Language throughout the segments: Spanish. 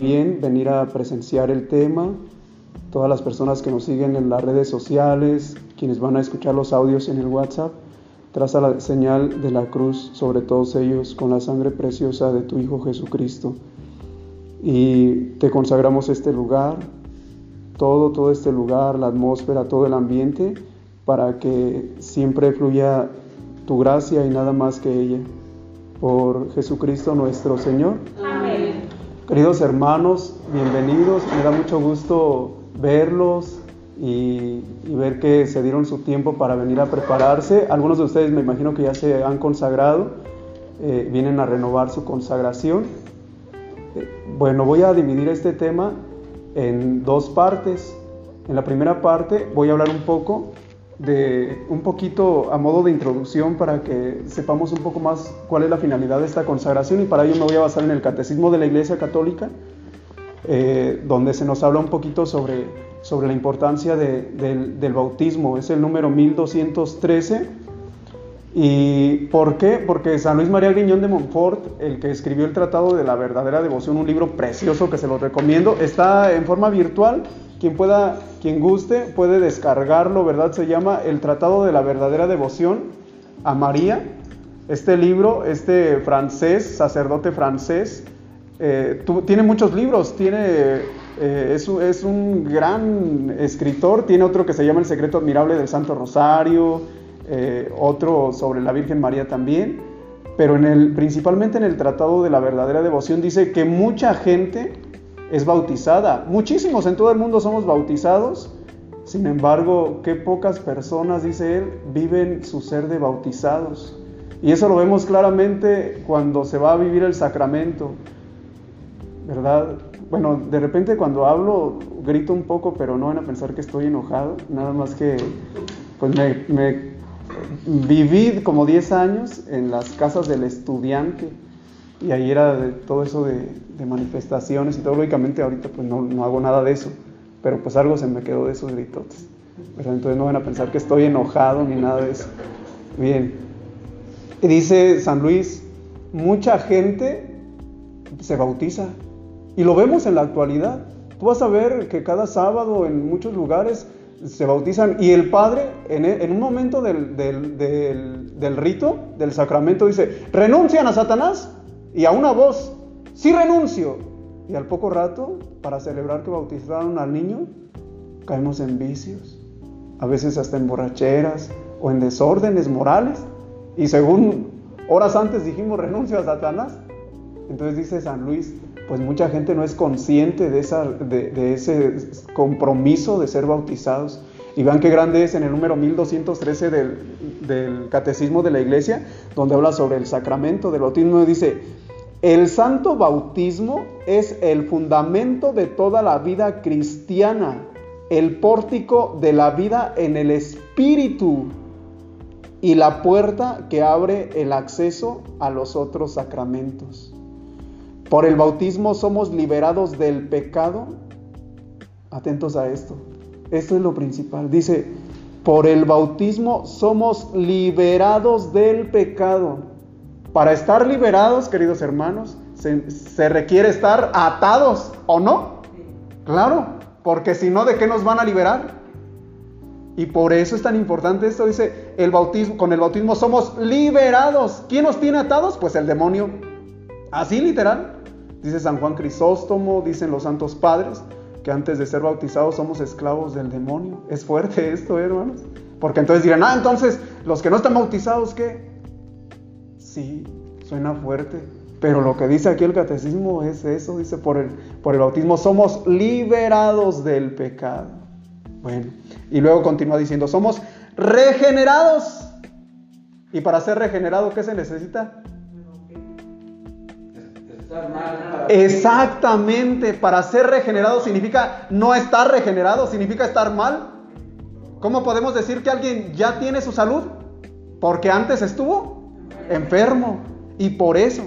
bien venir a presenciar el tema, todas las personas que nos siguen en las redes sociales, quienes van a escuchar los audios en el WhatsApp, traza la señal de la cruz sobre todos ellos con la sangre preciosa de tu Hijo Jesucristo. Y te consagramos este lugar, todo, todo este lugar, la atmósfera, todo el ambiente, para que siempre fluya tu gracia y nada más que ella. Por Jesucristo nuestro Señor. Amén. Queridos hermanos, bienvenidos. Me da mucho gusto verlos y, ver que se dieron su tiempo para venir a prepararse. Algunos de ustedes me imagino que ya se han consagrado, eh, vienen a renovar su consagración. Eh, bueno, voy a dividir este tema en dos partes. En la primera parte voy a hablar un poco de un poquito a modo de introducción para que sepamos un poco más cuál es la finalidad de esta consagración y para ello me voy a basar en el Catecismo de la Iglesia Católica, eh, donde se nos habla un poquito sobre, sobre la importancia del, bautismo. Es el número 1213. ¿Y por qué? Porque San Luis María Griñón de Montfort, el que escribió el Tratado de la Verdadera Devoción, un libro precioso que se lo recomiendo, está en forma virtual quien pueda, quien guste, puede descargarlo, ¿verdad? Se llama El Tratado de la Verdadera Devoción a María. Este libro, este francés, sacerdote francés, eh, tiene muchos libros, tiene, eh, es, es, un gran escritor, tiene otro que se llama El Secreto Admirable del Santo Rosario, eh, otro sobre la Virgen María también, pero en el, principalmente en el Tratado de la Verdadera Devoción dice que mucha gente es bautizada. Muchísimos en todo el mundo somos bautizados. Sin embargo, qué pocas personas, dice él, viven su ser de bautizados. Y eso lo vemos claramente cuando se va a vivir el sacramento. ¿Verdad? Bueno, de repente cuando hablo grito un poco, pero no van a pensar que estoy enojado. Nada más que pues me, viví como 10 años en las casas del estudiante y ahí era todo eso de, manifestaciones y todo, lógicamente ahorita pues no, hago nada de eso, pero pues algo se me quedó de esos gritotes. Entonces no van a pensar que estoy enojado ni nada de eso. Bien, y dice San Luis, mucha gente se bautiza y lo vemos en la actualidad. Tú vas a ver que cada sábado en muchos lugares se bautizan y el padre en, un momento del, del, rito, del sacramento, dice, renuncian a Satanás y a una voz, sí renuncio. Y al poco rato, para celebrar que bautizaron al niño, caemos en vicios, a veces hasta en borracheras o en desórdenes morales. Y según horas antes dijimos renuncio a Satanás. Entonces dice San Luis, pues mucha gente no es consciente de, esa, de, ese compromiso de ser bautizados. Y vean qué grande es en el número 1213 del, del Catecismo de la Iglesia, donde habla sobre el sacramento del bautismo. Dice, el santo bautismo es el fundamento de toda la vida cristiana, el pórtico de la vida en el espíritu y la puerta que abre el acceso a los otros sacramentos. Por el bautismo somos liberados del pecado. Atentos a esto. Esto es lo principal. Dice, por el bautismo somos liberados del pecado. Para estar liberados, queridos hermanos, se, requiere estar atados, ¿o no? Claro, porque si no, ¿de qué nos van a liberar? Y por eso es tan importante esto, dice, el bautismo, con el bautismo somos liberados. ¿Quién nos tiene atados? Pues el demonio. Así literal. Dice San Juan Crisóstomo, dicen los santos padres, que antes de ser bautizados somos esclavos del demonio. Es fuerte esto, hermanos. Porque entonces dirán, ah, entonces los que no están bautizados, ¿qué? Sí, suena fuerte, pero lo que dice aquí el catecismo es eso, dice, por el, por el bautismo somos liberados del pecado. Bueno, y luego continúa diciendo, somos regenerados. Y para ser regenerado, ¿qué se necesita? Exactamente, para ser regenerado significa no estar regenerado, significa estar mal. ¿Cómo podemos decir que alguien ya tiene su salud? Porque antes estuvo enfermo. Y por eso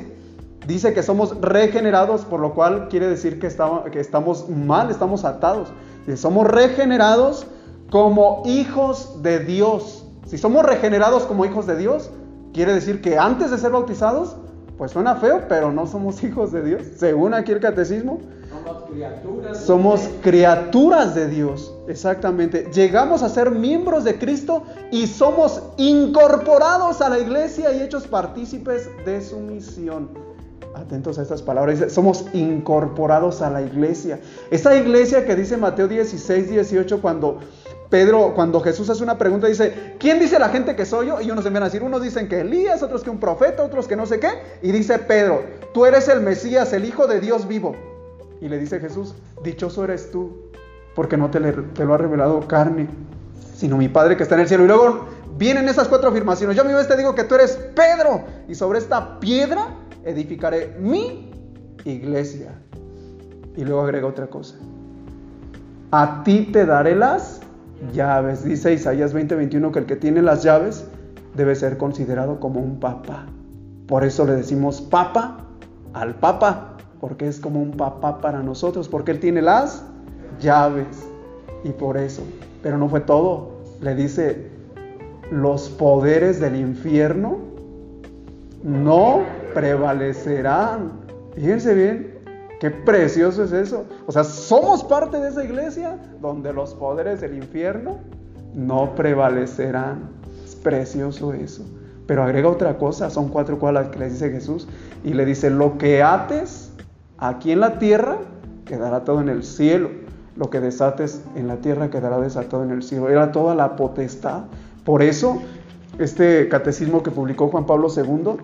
dice que somos regenerados, por lo cual quiere decir que estamos, que estamos mal, estamos atados. Y somos regenerados como hijos de Dios. Si somos regenerados como hijos de Dios, quiere decir que antes de ser bautizados, pues suena feo, pero no somos hijos de Dios, según aquí el catecismo. Somos criaturas. Somos criaturas de Dios, exactamente. Llegamos a ser miembros de Cristo y somos incorporados a la iglesia y hechos partícipes de su misión. Atentos a estas palabras, somos incorporados a la iglesia. Esa iglesia que dice Mateo 16, 18, cuando Pedro, cuando Jesús hace una pregunta, dice, ¿quién dice la gente que soy yo? Y unos se van a decir, unos dicen que Elías, otros que un profeta, otros que no sé qué. Y dice Pedro, tú eres el Mesías, el Hijo de Dios vivo. Y le dice Jesús, dichoso eres tú, porque no te, lo ha revelado carne, sino mi Padre que está en el cielo. Y luego vienen esas cuatro afirmaciones. Yo mi vez te digo que tú eres Pedro, y sobre esta piedra edificaré mi iglesia. Y luego agrega otra cosa. A ti te daré las llaves. Dice Isaías 20:21 que el que tiene las llaves debe ser considerado como un papa. Por eso le decimos papa al papa, porque es como un papá para nosotros, porque él tiene las llaves. Y por eso, pero no fue todo. Le dice, los poderes del infierno no prevalecerán. Fíjense bien, Qué precioso es eso. O sea, somos parte de esa iglesia donde los poderes del infierno no prevalecerán. Es precioso eso. Pero agrega otra cosa, son cuatro cosas que le dice Jesús. Y le dice, lo que ates aquí en la tierra, quedará todo en el cielo. Lo que desates en la tierra, quedará desatado en el cielo. Era toda la potestad. Por eso, este catecismo que publicó Juan Pablo II,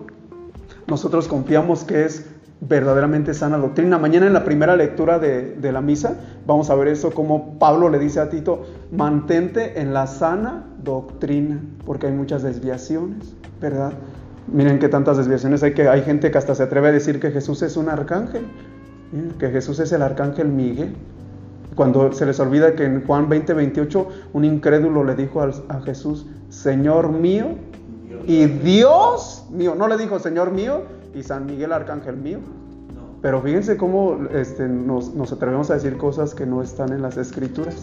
nosotros confiamos que es verdaderamente sana doctrina. Mañana en la primera lectura de, la misa vamos a ver eso, como Pablo le dice a Tito, mantente en la sana doctrina, porque hay muchas desviaciones, ¿verdad? Miren qué tantas desviaciones hay que hay gente que hasta se atreve a decir que Jesús es un arcángel, que Jesús es el arcángel Miguel. Cuando se les olvida que en Juan 20, 28 un incrédulo le dijo a, a Jesús, Señor mío y Dios mío. No le dijo Señor mío, y San Miguel Arcángel mío. Pero fíjense cómo este, nos, nos, atrevemos a decir cosas que no están en las escrituras,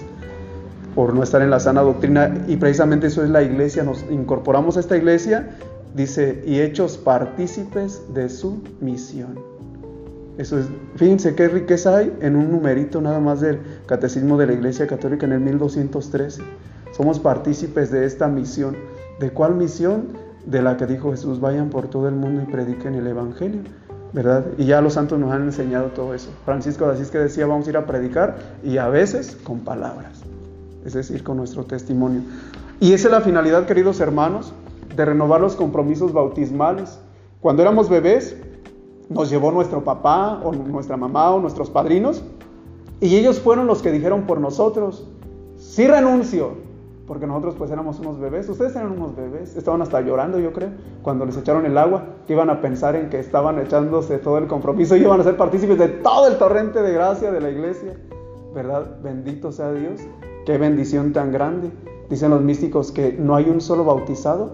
por no estar en la sana doctrina. Y precisamente eso es la iglesia, nos incorporamos a esta iglesia, dice, y hechos partícipes de su misión. Eso es, fíjense qué riqueza hay en un numerito nada más del catecismo de la Iglesia Católica en el 1213. Somos partícipes de esta misión. ¿De cuál misión? de la que dijo Jesús, vayan por todo el mundo y prediquen el Evangelio, ¿verdad? Y ya los santos nos han enseñado todo eso. Francisco de Asís que decía, vamos a ir a predicar y a veces con palabras, es decir, con nuestro testimonio. Y esa es la finalidad, queridos hermanos, de renovar los compromisos bautismales. Cuando éramos bebés, nos llevó nuestro papá o nuestra mamá o nuestros padrinos y ellos fueron los que dijeron por nosotros, sí renuncio, porque nosotros pues éramos unos bebés, ustedes eran unos bebés, estaban hasta llorando yo creo, cuando les echaron el agua, que iban a pensar en que estaban echándose todo el compromiso y iban a ser partícipes de todo el torrente de gracia de la iglesia, ¿verdad? Bendito sea Dios, qué bendición tan grande. Dicen los místicos que no hay un solo bautizado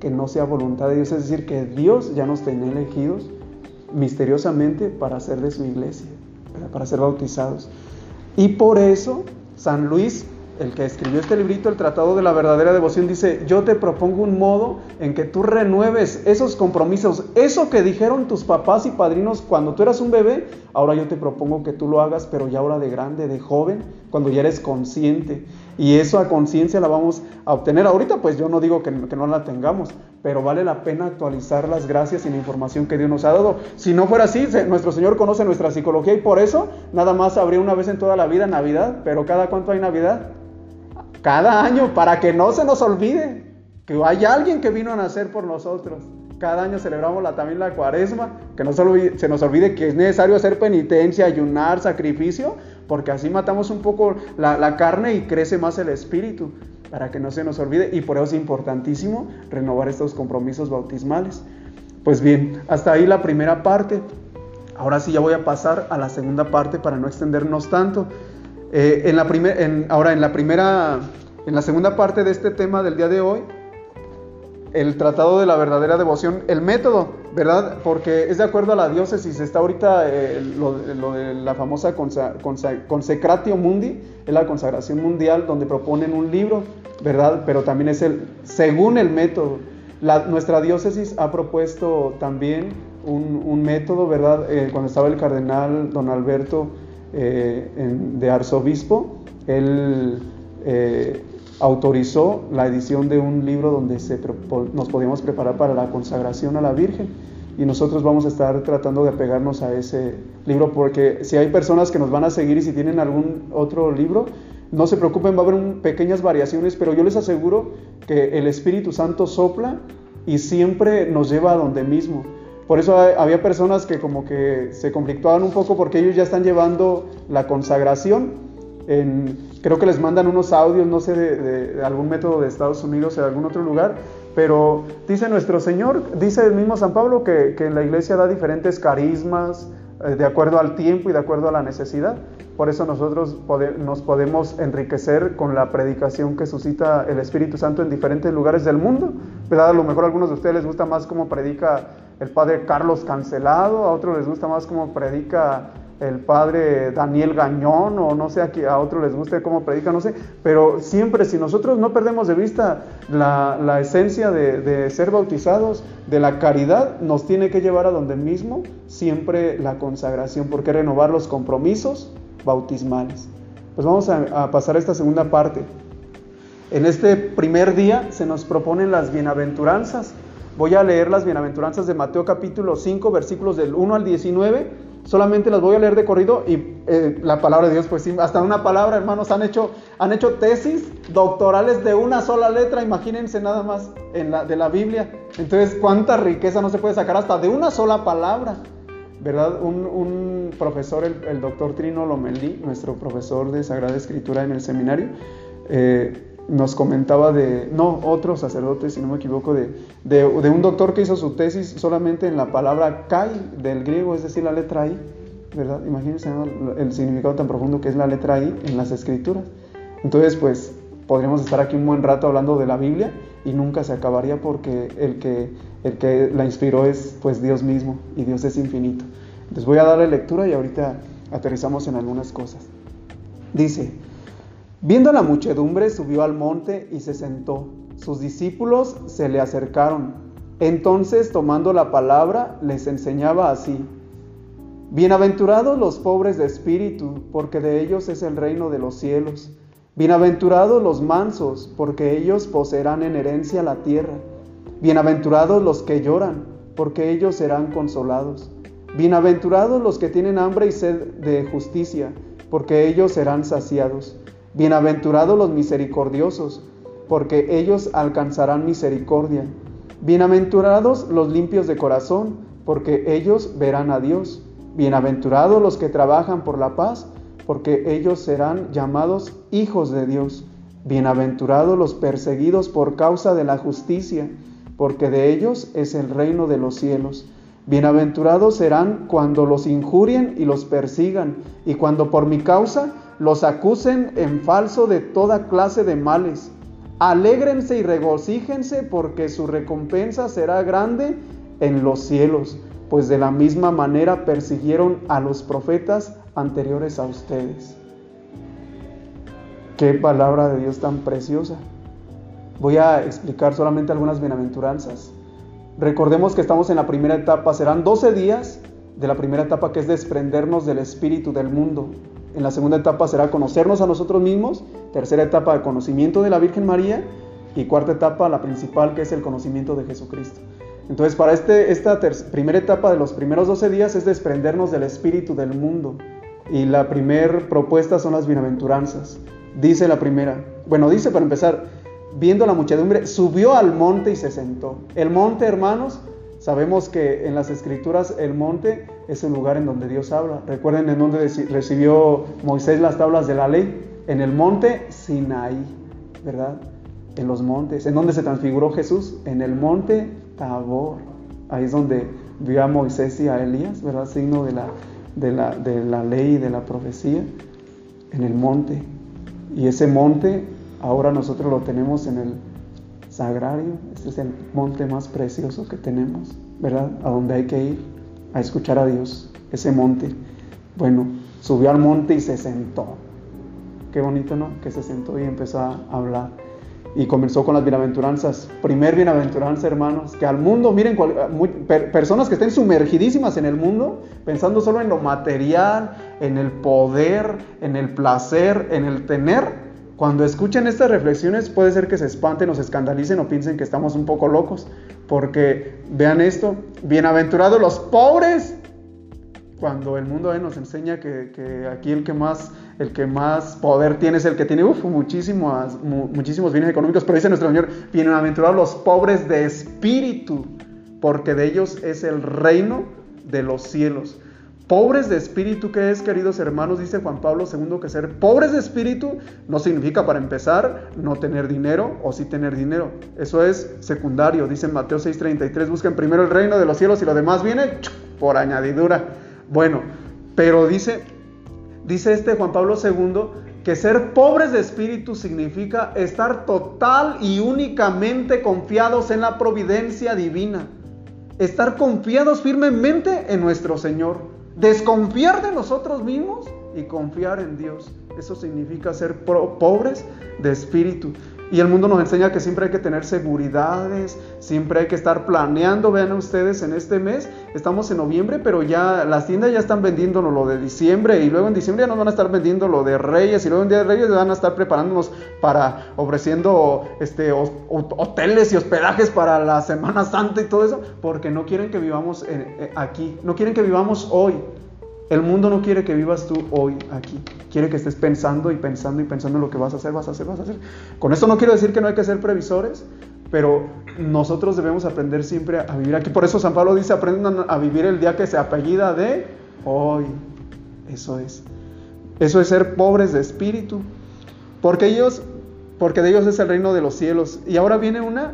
que no sea voluntad de Dios, es decir, que Dios ya nos tenía elegidos misteriosamente para ser de su iglesia, para ser bautizados. Y por eso San Luis el que escribió este librito, el Tratado de la Verdadera Devoción, dice, yo te propongo un modo en que tú renueves esos compromisos, eso que dijeron tus papás y padrinos cuando tú eras un bebé, ahora yo te propongo que tú lo hagas, pero ya ahora de grande, de joven, cuando ya eres consciente. Y eso a conciencia la vamos a obtener. Ahorita pues yo no digo que, que, no la tengamos, pero vale la pena actualizar las gracias y la información que Dios nos ha dado. Si no fuera así, nuestro Señor conoce nuestra psicología y por eso nada más habría una vez en toda la vida Navidad, pero cada cuánto hay Navidad? cada año para que no se nos olvide que hay alguien que vino a nacer por nosotros. Cada año celebramos la, también la cuaresma, que no se nos olvide que es necesario hacer penitencia, ayunar, sacrificio, porque así matamos un poco la, la carne y crece más el espíritu, para que no se nos olvide. Y por eso es importantísimo renovar estos compromisos bautismales. Pues bien, hasta ahí la primera parte. Ahora sí ya voy a pasar a la segunda parte para no extendernos tanto. Eh, en la en, ahora, en la primera, en la segunda parte de este tema del día de hoy, el tratado de la verdadera devoción, el método, ¿verdad? Porque es de acuerdo a la diócesis, está ahorita eh, lo, de la famosa consecratio mundi, es la consagración mundial, donde proponen un libro, ¿verdad? Pero también es el, según el método. nuestra diócesis ha propuesto también un, método, ¿verdad? Eh, cuando estaba el cardenal don Alberto de arzobispo, él autorizó la edición de un libro donde se, nos podíamos preparar para la consagración a la Virgen y nosotros vamos a estar tratando de apegarnos a ese libro porque si hay personas que nos van a seguir y si tienen algún otro libro, no se preocupen, va a haber pequeñas variaciones, pero yo les aseguro que el Espíritu Santo sopla y siempre nos lleva a donde mismo. Por eso había personas que como que se conflictuaban un poco porque ellos ya están llevando la consagración creo que les mandan unos audios, no sé, de, algún método de Estados Unidos o de algún otro lugar, pero dice nuestro Señor, dice el mismo San Pablo que, que la iglesia da diferentes carismas eh, de acuerdo al tiempo y de acuerdo a la necesidad. Por eso nosotros nos podemos enriquecer con la predicación que suscita el Espíritu Santo en diferentes lugares del mundo. ¿verdad? A lo mejor a algunos de ustedes les gusta más cómo predica el padre Carlos Cancelado, a otros les gusta más cómo predica el padre Daniel Gañón o no sé a, a otro les guste cómo predica, no sé, pero siempre si nosotros no perdemos de vista la, esencia de, ser bautizados, de la caridad, nos tiene que llevar a donde mismo siempre la consagración, porque renovar los compromisos bautismales. Pues vamos a, a pasar a esta segunda parte. En este primer día se nos proponen las bienaventuranzas. Voy a leer las bienaventuranzas de Mateo capítulo 5, versículos del 1 al 19 solamente las voy a leer de corrido y eh, la palabra de Dios, pues sí, hasta una palabra, hermanos, han hecho, han hecho tesis doctorales de una sola letra, imagínense nada más en la, de la Biblia. Entonces, cuánta riqueza no se puede sacar hasta de una sola palabra, ¿verdad? Un, profesor, el, doctor Trino Lomelí, nuestro profesor de Sagrada Escritura en el seminario, eh, nos comentaba de, no, otro sacerdote, si no me equivoco, de, de, un doctor que hizo su tesis solamente en la palabra kai del griego, es decir, la letra I, ¿verdad? Imagínense el significado tan profundo que es la letra I en las escrituras. Entonces, pues, podríamos estar aquí un buen rato hablando de la Biblia y nunca se acabaría porque el que, el que la inspiró es, pues, Dios mismo y Dios es infinito. Entonces voy a darle lectura y ahorita aterrizamos en algunas cosas. Dice, Viendo la muchedumbre, subió al monte y se sentó. Sus discípulos se le acercaron. Entonces, tomando la palabra, les enseñaba así. Bienaventurados los pobres de espíritu, porque de ellos es el reino de los cielos. Bienaventurados los mansos, porque ellos poseerán en herencia la tierra. Bienaventurados los que lloran, porque ellos serán consolados. Bienaventurados los que tienen hambre y sed de justicia, porque ellos serán saciados. Bienaventurados los misericordiosos, porque ellos alcanzarán misericordia. Bienaventurados los limpios de corazón, porque ellos verán a Dios. Bienaventurados los que trabajan por la paz, porque ellos serán llamados hijos de Dios. Bienaventurados los perseguidos por causa de la justicia, porque de ellos es el reino de los cielos. Bienaventurados serán cuando los injurien y los persigan, y cuando por mi causa los acusen en falso de toda clase de males. Alégrense y regocíjense porque su recompensa será grande en los cielos, pues de la misma manera persiguieron a los profetas anteriores a ustedes. Qué palabra de Dios tan preciosa. Voy a explicar solamente algunas bienaventuranzas. Recordemos que estamos en la primera etapa, serán 12 días de la primera etapa que es desprendernos del espíritu del mundo. En la segunda etapa será conocernos a nosotros mismos. Tercera etapa, el conocimiento de la Virgen María. Y cuarta etapa, la principal, que es el conocimiento de Jesucristo. Entonces, para este, esta primera etapa de los primeros 12 días es desprendernos del espíritu del mundo. Y la primera propuesta son las bienaventuranzas. Dice la primera, bueno, dice para empezar, viendo la muchedumbre, subió al monte y se sentó. El monte, hermanos, Sabemos que en las escrituras el monte es el lugar en donde Dios habla. Recuerden en donde recibió Moisés las tablas de la ley. En el monte Sinaí, ¿verdad? En los montes. ¿En donde se transfiguró Jesús? En el monte Tabor. Ahí es donde vio a Moisés y a Elías, ¿verdad? Signo de la, de la, de la ley y de la profecía. En el monte. Y ese monte ahora nosotros lo tenemos en el sagrario, este es el monte más precioso que tenemos, ¿verdad? A donde hay que ir a escuchar a Dios, ese monte. Bueno, subió al monte y se sentó. Qué bonito, ¿no? Que se sentó y empezó a hablar. y comenzó con las bienaventuranzas. Primer bienaventuranza, hermanos, que al mundo, miren, personas que estén sumergidísimas en el mundo, pensando solo en lo material, en el poder, en el placer, en el tener, cuando escuchen estas reflexiones puede ser que se espanten o se escandalicen o piensen que estamos un poco locos, porque vean esto, bienaventurados los pobres, cuando el mundo nos enseña que, aquí el que más el que más poder tiene es el que tiene muchísimos, muchísimos bienes económicos, pero dice nuestro Señor, bienaventurados los pobres de espíritu, porque de ellos es el reino de los cielos. Pobres de espíritu, ¿qué es, queridos hermanos? Dice Juan Pablo II que ser pobres de espíritu no significa, para empezar, no tener dinero o sí tener dinero. Eso es secundario. Dice Mateo 6:33, busquen primero el reino de los cielos y lo demás viene por añadidura. Bueno, pero dice, dice este Juan Pablo II que ser pobres de espíritu significa estar total y únicamente confiados en la providencia divina. Estar confiados firmemente en nuestro Señor. Desconfiar de nosotros mismos y confiar en Dios. Eso significa ser pobres de espíritu. Y el mundo nos enseña que siempre hay que tener seguridades, siempre hay que estar planeando. Vean ustedes, en este mes estamos en noviembre, pero ya las tiendas ya están vendiéndonos lo de diciembre y luego en diciembre ya nos van a estar vendiendo lo de Reyes y luego en Día de Reyes van a estar preparándonos para ofreciendo este, hoteles y hospedajes para la Semana Santa y todo eso, porque no quieren que vivamos eh, aquí, no quieren que vivamos hoy. El mundo no quiere que vivas tú hoy aquí. Quiere que estés pensando y pensando y pensando en lo que vas a hacer, vas a hacer, vas a hacer. Con esto no quiero decir que no hay que ser previsores, pero nosotros debemos aprender siempre a vivir aquí. Por eso San Pablo dice, aprendan a vivir el día que se apellida de hoy. Eso es. Eso es ser pobres de espíritu. Porque ellos, porque de ellos es el reino de los cielos. Y ahora viene una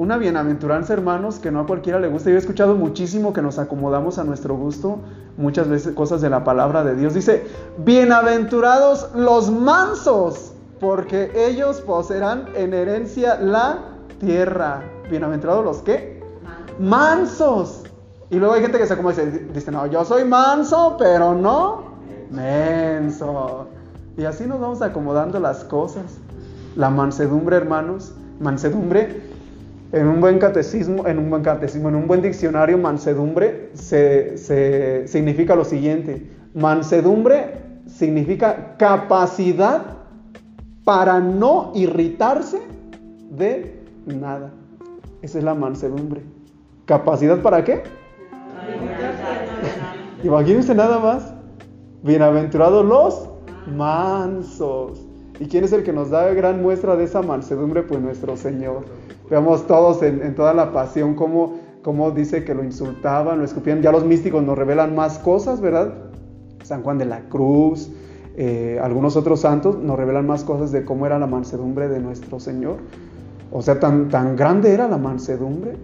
una bienaventuranza, hermanos, que no a cualquiera le gusta. Yo he escuchado muchísimo que nos acomodamos a nuestro gusto, muchas veces cosas de la palabra de Dios. Dice, bienaventurados los mansos, porque ellos poseerán en herencia la tierra. Bienaventurados los qué? Mansos. Y luego hay gente que se como dice, dice, no, yo soy manso, pero no menso. Y así nos vamos acomodando las cosas. La mansedumbre, hermanos, mansedumbre en un buen catecismo, en un buen catecismo, en un buen diccionario, mansedumbre se, significa lo siguiente. Mansedumbre significa capacidad para no irritarse de nada. Esa es la mansedumbre. ¿Capacidad para qué? Imagínense nada más. Bienaventurados los mansos. ¿Y quién es el que nos da gran muestra de esa mansedumbre? Pues nuestro Señor. Veamos todos en, toda la pasión cómo, cómo, dice que lo insultaban, lo escupían. Ya los místicos nos revelan más cosas, ¿verdad? San Juan de la Cruz, eh, algunos otros santos nos revelan más cosas de cómo era la mansedumbre de nuestro Señor. O sea, tan, tan grande era la mansedumbre.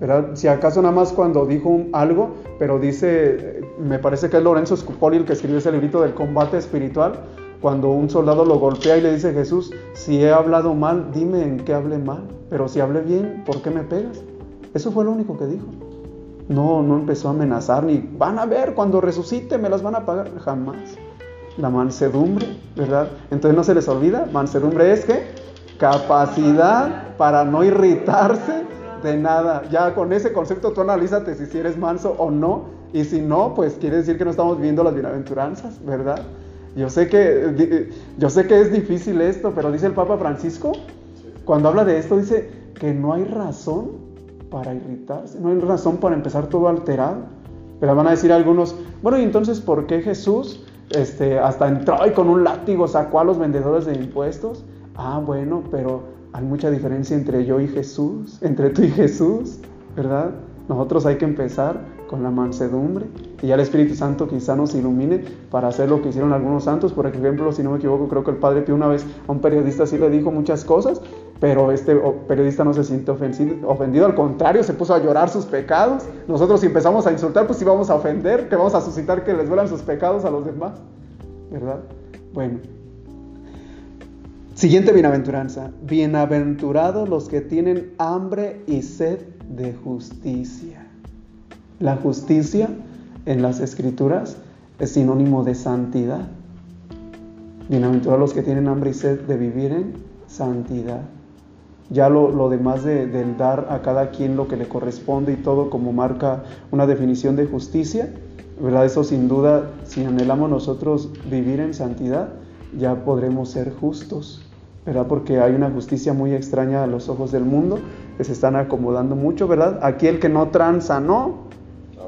¿verdad? Si acaso nada más cuando dijo algo, pero dice, me parece que es Lorenzo Scupoli el que escribió ese librito del combate espiritual, cuando un soldado lo golpea y le dice Jesús, si he hablado mal, dime en qué hablé mal, pero si hablé bien, ¿por qué me pegas? Eso fue lo único que dijo. No, no empezó a amenazar ni van a ver cuando resucite me las van a pagar jamás. La mansedumbre, ¿verdad? Entonces no se les olvida, mansedumbre es que capacidad para no irritarse de nada. Ya con ese concepto tú analízate si eres manso o no y si no, pues quiere decir que no estamos viendo las bienaventuranzas, ¿verdad? Yo sé que, yo sé que es difícil esto, pero dice el Papa Francisco, cuando habla de esto, dice que no hay razón para irritarse, no hay razón para empezar todo alterado. Pero van a decir algunos, bueno, y entonces, ¿por qué Jesús este, hasta entró y con un látigo sacó a los vendedores de impuestos? Ah, bueno, pero hay mucha diferencia entre yo y Jesús, entre tú y Jesús, ¿verdad? Nosotros hay que empezar con la mansedumbre y ya el Espíritu Santo quizá nos ilumine para hacer lo que hicieron algunos santos. Por ejemplo, si no me equivoco, creo que el Padre Pío una vez a un periodista sí le dijo muchas cosas, pero este periodista no se sintió ofendido, al contrario, se puso a llorar sus pecados. Nosotros si empezamos a insultar, pues íbamos a ofender, que vamos a suscitar que les vuelan sus pecados a los demás, ¿verdad? Bueno. Siguiente bienaventuranza. Bienaventurados los que tienen hambre y sed de justicia. La justicia en las escrituras es sinónimo de santidad. Bienaventurados los que tienen hambre y sed de vivir en santidad. Ya lo, lo demás de, del dar a cada quien lo que le corresponde y todo como marca una definición de justicia, ¿verdad? Eso sin duda, si anhelamos nosotros vivir en santidad, ya podremos ser justos, ¿verdad? Porque hay una justicia muy extraña a los ojos del mundo, que se están acomodando mucho, ¿verdad? Aquí el que no tranza, no,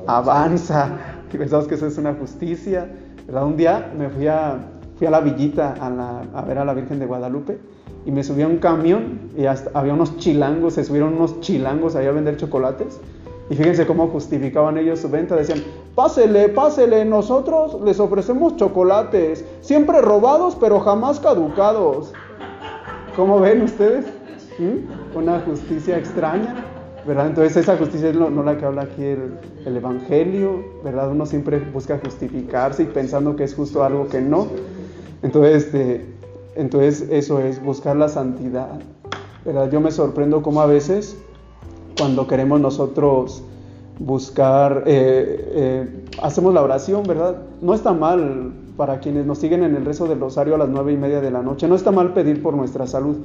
avanza. Y pensamos que eso es una justicia, ¿verdad? Un día me fui a, fui a la villita a, a ver a la Virgen de Guadalupe y me subí a un camión y hasta había unos chilangos, se subieron unos chilangos ahí a vender chocolates. Y fíjense cómo justificaban ellos su venta. Decían, pásele, pásele, nosotros les ofrecemos chocolates, siempre robados pero jamás caducados. ¿Cómo ven ustedes? ¿Mm? Una justicia extraña, ¿verdad? Entonces esa justicia es no, la que habla aquí el, el, Evangelio, ¿verdad? Uno siempre busca justificarse y pensando que es justo algo que no. Entonces, este, entonces eso es buscar la santidad. ¿verdad? Yo me sorprendo cómo a veces cuando queremos nosotros buscar, eh, eh, hacemos la oración, ¿verdad? No está mal para quienes nos siguen en el rezo del rosario a las nueve y media de la noche, no está mal pedir por nuestra salud,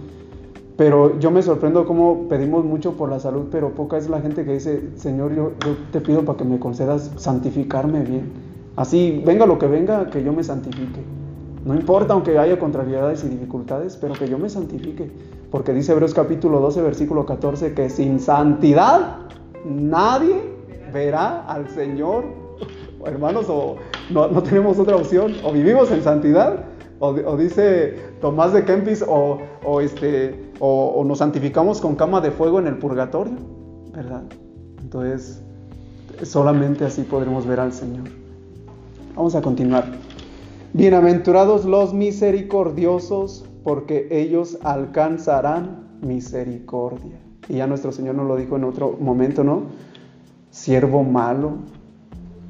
pero yo me sorprendo cómo pedimos mucho por la salud, pero poca es la gente que dice, Señor, yo, te pido para que me concedas santificarme bien. Así, venga lo que venga, que yo me santifique. No importa aunque haya contrariedades y dificultades, pero que yo me santifique. Porque dice Hebreos capítulo 12, versículo 14, que sin santidad nadie verá al Señor. Hermanos, o no, tenemos otra opción. O vivimos en santidad, o, dice Tomás de Kempis, o, este, o, nos santificamos con cama de fuego en el purgatorio. ¿Verdad? Entonces, solamente así podremos ver al Señor. Vamos a continuar. Bienaventurados los misericordiosos, porque ellos alcanzarán misericordia. Y ya nuestro Señor nos lo dijo en otro momento, ¿no? Siervo malo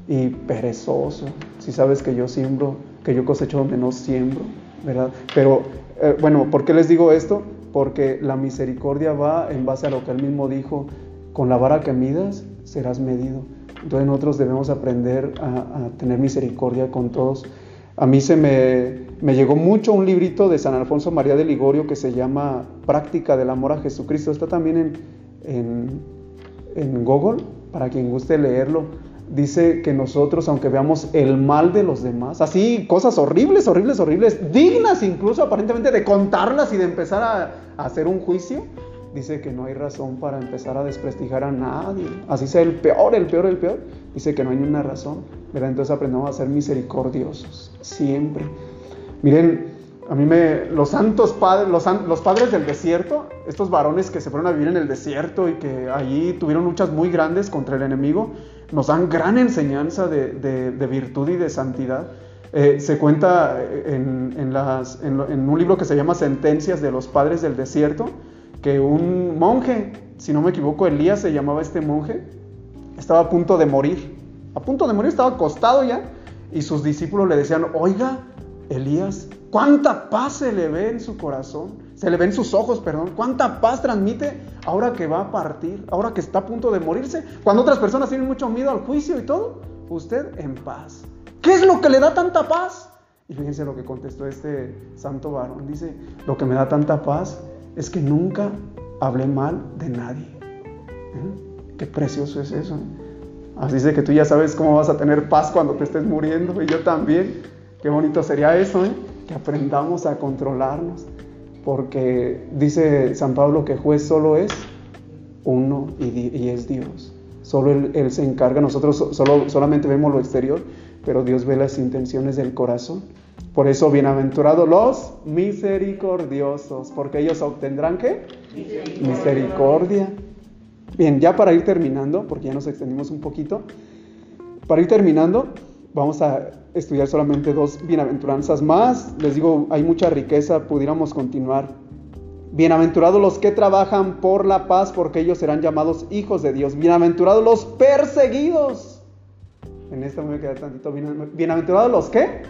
y perezoso. Si sabes que yo siembro, que yo cosecho donde no siembro, ¿verdad? Pero, eh, bueno, ¿por qué les digo esto? Porque la misericordia va en base a lo que él mismo dijo, con la vara que midas serás medido. Entonces nosotros debemos aprender a, a tener misericordia con todos a mí se me, llegó mucho un librito de San Alfonso María de Ligorio que se llama Práctica del Amor a Jesucristo. Está también en, en, Google, para quien guste leerlo. Dice que nosotros, aunque veamos el mal de los demás, así cosas horribles, horribles, horribles, dignas incluso aparentemente de contarlas y de empezar a, hacer un juicio, dice que no hay razón para empezar a desprestigiar a nadie. Así sea el peor, el peor, el peor. Dice que no hay ninguna razón. Entonces aprendamos a ser misericordiosos siempre. Miren, a mí me, los santos padres, los, los, padres del desierto, estos varones que se fueron a vivir en el desierto y que allí tuvieron luchas muy grandes contra el enemigo, nos dan gran enseñanza de, de, virtud y de santidad. Eh, se cuenta en, en, las, en, en, un libro que se llama Sentencias de los Padres del Desierto, que un monje, si no me equivoco, Elías se llamaba este monje, estaba a punto de morir. A punto de morir, estaba acostado ya. Y sus discípulos le decían, oiga, Elías, ¿cuánta paz se le ve en su corazón? Se le ve en sus ojos, perdón. ¿Cuánta paz transmite ahora que va a partir? Ahora que está a punto de morirse. Cuando otras personas tienen mucho miedo al juicio y todo. Usted en paz. ¿Qué es lo que le da tanta paz? Y fíjense lo que contestó este santo varón. Dice, lo que me da tanta paz es que nunca hablé mal de nadie. ¿Eh? Qué precioso es eso. ¿eh? Así de que tú ya sabes cómo vas a tener paz cuando te estés muriendo y yo también. Qué bonito sería eso, ¿eh? Que aprendamos a controlarnos. Porque dice San Pablo que juez solo es uno y, es Dios. Solo él, se encarga, nosotros solo, solamente vemos lo exterior, pero Dios ve las intenciones del corazón. Por eso, bienaventurados los misericordiosos, porque ellos obtendrán qué? Misericordia. Bien, ya para ir terminando, porque ya nos extendimos un poquito, para ir terminando, vamos a estudiar solamente dos bienaventuranzas más. Les digo, hay mucha riqueza, pudiéramos continuar. Bienaventurados los que trabajan por la paz, porque ellos serán llamados hijos de Dios. Bienaventurados los perseguidos. En esta me voy a quedar tantito. Bienaventurados los que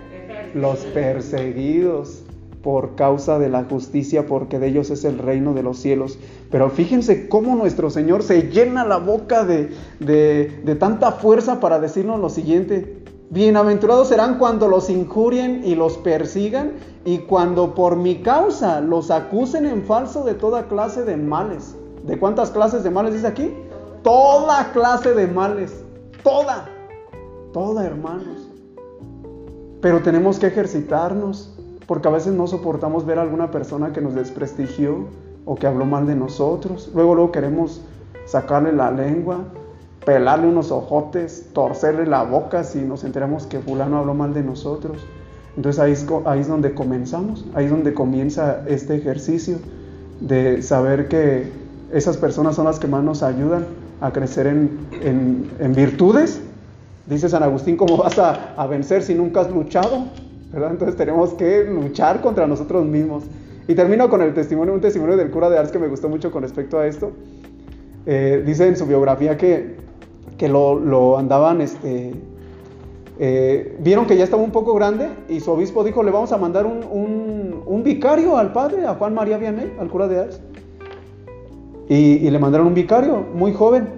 los perseguidos por causa de la justicia, porque de ellos es el reino de los cielos. Pero fíjense cómo nuestro Señor se llena la boca de, de, tanta fuerza para decirnos lo siguiente. Bienaventurados serán cuando los injurien y los persigan y cuando por mi causa los acusen en falso de toda clase de males. ¿De cuántas clases de males dice aquí? Toda clase de males. Toda. Toda, hermanos. Pero tenemos que ejercitarnos porque a veces no soportamos ver a alguna persona que nos desprestigió o que habló mal de nosotros. Luego, luego queremos sacarle la lengua pelarle unos ojotes, torcerle la boca si nos enteramos que fulano habló mal de nosotros. Entonces ahí es, ahí es donde comenzamos, ahí es donde comienza este ejercicio de saber que esas personas son las que más nos ayudan a crecer en, en, virtudes. Dice San Agustín, ¿cómo vas a, a, vencer si nunca has luchado? ¿verdad? Entonces tenemos que luchar contra nosotros mismos. Y termino con el testimonio, un testimonio del cura de Ars que me gustó mucho con respecto a esto. Eh, dice en su biografía que que lo, andaban, este, eh, vieron que ya estaba un poco grande y su obispo dijo, le vamos a mandar un, vicario al padre, a Juan María Vianney, al cura de Ars. Y, le mandaron un vicario muy joven.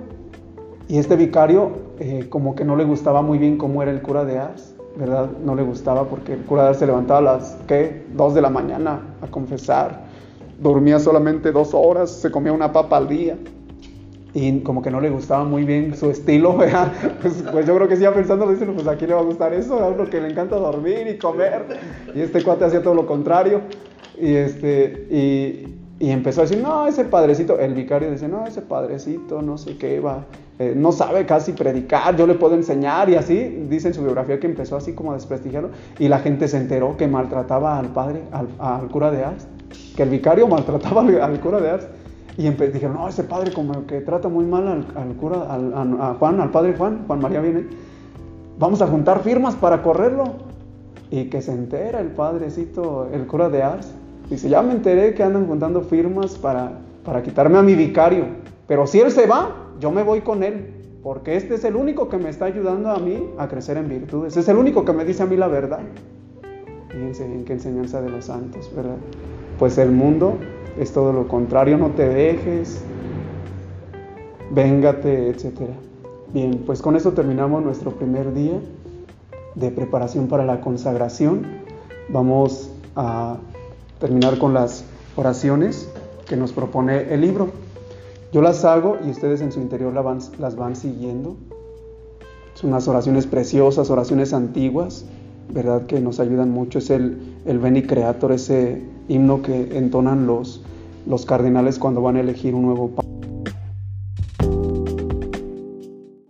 Y este vicario eh, como que no le gustaba muy bien cómo era el cura de Ars, ¿verdad? No le gustaba porque el cura de Ars se levantaba a las, ¿qué? Dos de la mañana a confesar. Dormía solamente dos horas, se comía una papa al día y como que no le gustaba muy bien su estilo, pues, pues, yo creo que sí, pensando, dice, pues aquí le va a gustar eso, a uno que le encanta dormir y comer, y este cuate hacía todo lo contrario, y, este, y, y empezó a decir, no, ese padrecito, el vicario dice, no, ese padrecito, no sé qué, va, eh, no sabe casi predicar, yo le puedo enseñar, y así, dice en su biografía que empezó así como a desprestigiarlo, y la gente se enteró que maltrataba al padre, al, cura de Ars, que el vicario maltrataba al, al cura de Ars, y dijeron, no, ese padre como que trata muy mal al, cura, al, a, Juan, al padre Juan, Juan María viene, vamos a juntar firmas para correrlo. Y que se entera el padrecito, el cura de Ars. Dice, ya me enteré que andan juntando firmas para, para quitarme a mi vicario. Pero si él se va, yo me voy con él. Porque este es el único que me está ayudando a mí a crecer en virtudes. Es el único que me dice a mí la verdad. Fíjense bien qué enseñanza de los santos, ¿verdad? Pues el mundo es todo lo contrario, no te dejes, véngate, etc. Bien, pues con eso terminamos nuestro primer día de preparación para la consagración. Vamos a terminar con las oraciones que nos propone el libro. Yo las hago y ustedes en su interior las van, siguiendo. Son unas oraciones preciosas, oraciones antiguas, ¿verdad? Que nos ayudan mucho. Es el, el Beni Creator, ese himno que entonan los, los cardenales cuando van a elegir un nuevo papa.